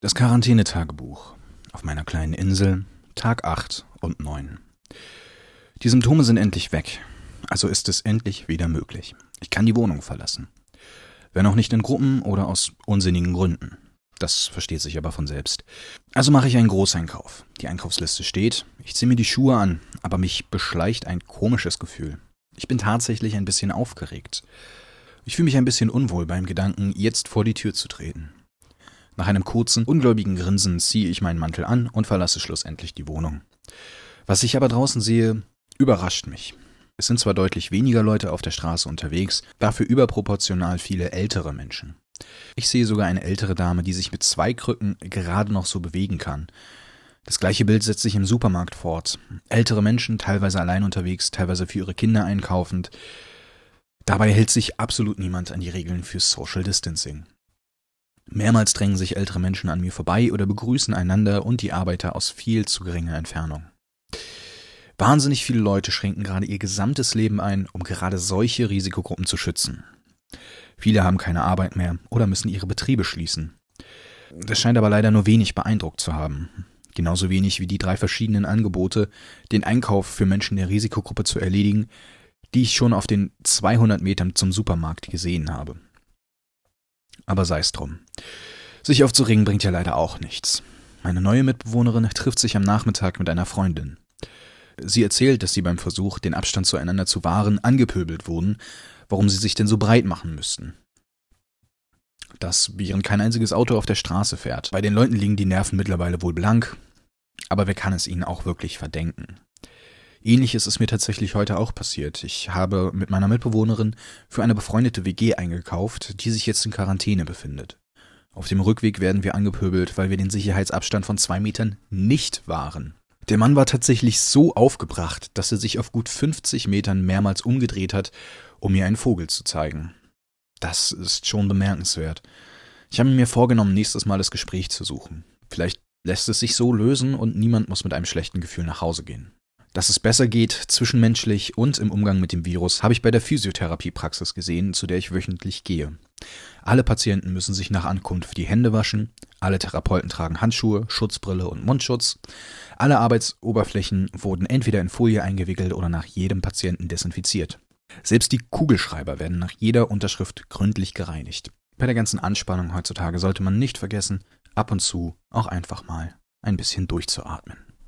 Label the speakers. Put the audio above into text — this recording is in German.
Speaker 1: Das Quarantänetagebuch auf meiner kleinen Insel, Tag 8 und 9. Die Symptome sind endlich weg, also ist es endlich wieder möglich. Ich kann die Wohnung verlassen. Wenn auch nicht in Gruppen oder aus unsinnigen Gründen. Das versteht sich aber von selbst. Also mache ich einen Großeinkauf. Die Einkaufsliste steht, ich ziehe mir die Schuhe an, aber mich beschleicht ein komisches Gefühl. Ich bin tatsächlich ein bisschen aufgeregt. Ich fühle mich ein bisschen unwohl beim Gedanken, jetzt vor die Tür zu treten. Nach einem kurzen, ungläubigen Grinsen ziehe ich meinen Mantel an und verlasse schlussendlich die Wohnung. Was ich aber draußen sehe, überrascht mich. Es sind zwar deutlich weniger Leute auf der Straße unterwegs, dafür überproportional viele ältere Menschen. Ich sehe sogar eine ältere Dame, die sich mit zwei Krücken gerade noch so bewegen kann. Das gleiche Bild setzt sich im Supermarkt fort. Ältere Menschen, teilweise allein unterwegs, teilweise für ihre Kinder einkaufend. Dabei hält sich absolut niemand an die Regeln für Social Distancing. Mehrmals drängen sich ältere Menschen an mir vorbei oder begrüßen einander und die Arbeiter aus viel zu geringer Entfernung. Wahnsinnig viele Leute schränken gerade ihr gesamtes Leben ein, um gerade solche Risikogruppen zu schützen. Viele haben keine Arbeit mehr oder müssen ihre Betriebe schließen. Das scheint aber leider nur wenig beeindruckt zu haben. Genauso wenig wie die drei verschiedenen Angebote, den Einkauf für Menschen der Risikogruppe zu erledigen, die ich schon auf den 200 Metern zum Supermarkt gesehen habe. Aber sei es drum. Sich aufzuringen bringt ja leider auch nichts. Meine neue Mitbewohnerin trifft sich am Nachmittag mit einer Freundin. Sie erzählt, dass sie beim Versuch, den Abstand zueinander zu wahren, angepöbelt wurden, warum sie sich denn so breit machen müssten. Das, während kein einziges Auto auf der Straße fährt. Bei den Leuten liegen die Nerven mittlerweile wohl blank, aber wer kann es ihnen auch wirklich verdenken? Ähnliches ist mir tatsächlich heute auch passiert. Ich habe mit meiner Mitbewohnerin für eine befreundete WG eingekauft, die sich jetzt in Quarantäne befindet. Auf dem Rückweg werden wir angepöbelt, weil wir den Sicherheitsabstand von zwei Metern nicht wahren. Der Mann war tatsächlich so aufgebracht, dass er sich auf gut 50 Metern mehrmals umgedreht hat, um mir einen Vogel zu zeigen. Das ist schon bemerkenswert. Ich habe mir vorgenommen, nächstes Mal das Gespräch zu suchen. Vielleicht lässt es sich so lösen und niemand muss mit einem schlechten Gefühl nach Hause gehen. Dass es besser geht, zwischenmenschlich und im Umgang mit dem Virus, habe ich bei der Physiotherapiepraxis gesehen, zu der ich wöchentlich gehe. Alle Patienten müssen sich nach Ankunft die Hände waschen, alle Therapeuten tragen Handschuhe, Schutzbrille und Mundschutz, alle Arbeitsoberflächen wurden entweder in Folie eingewickelt oder nach jedem Patienten desinfiziert. Selbst die Kugelschreiber werden nach jeder Unterschrift gründlich gereinigt. Bei der ganzen Anspannung heutzutage sollte man nicht vergessen, ab und zu auch einfach mal ein bisschen durchzuatmen.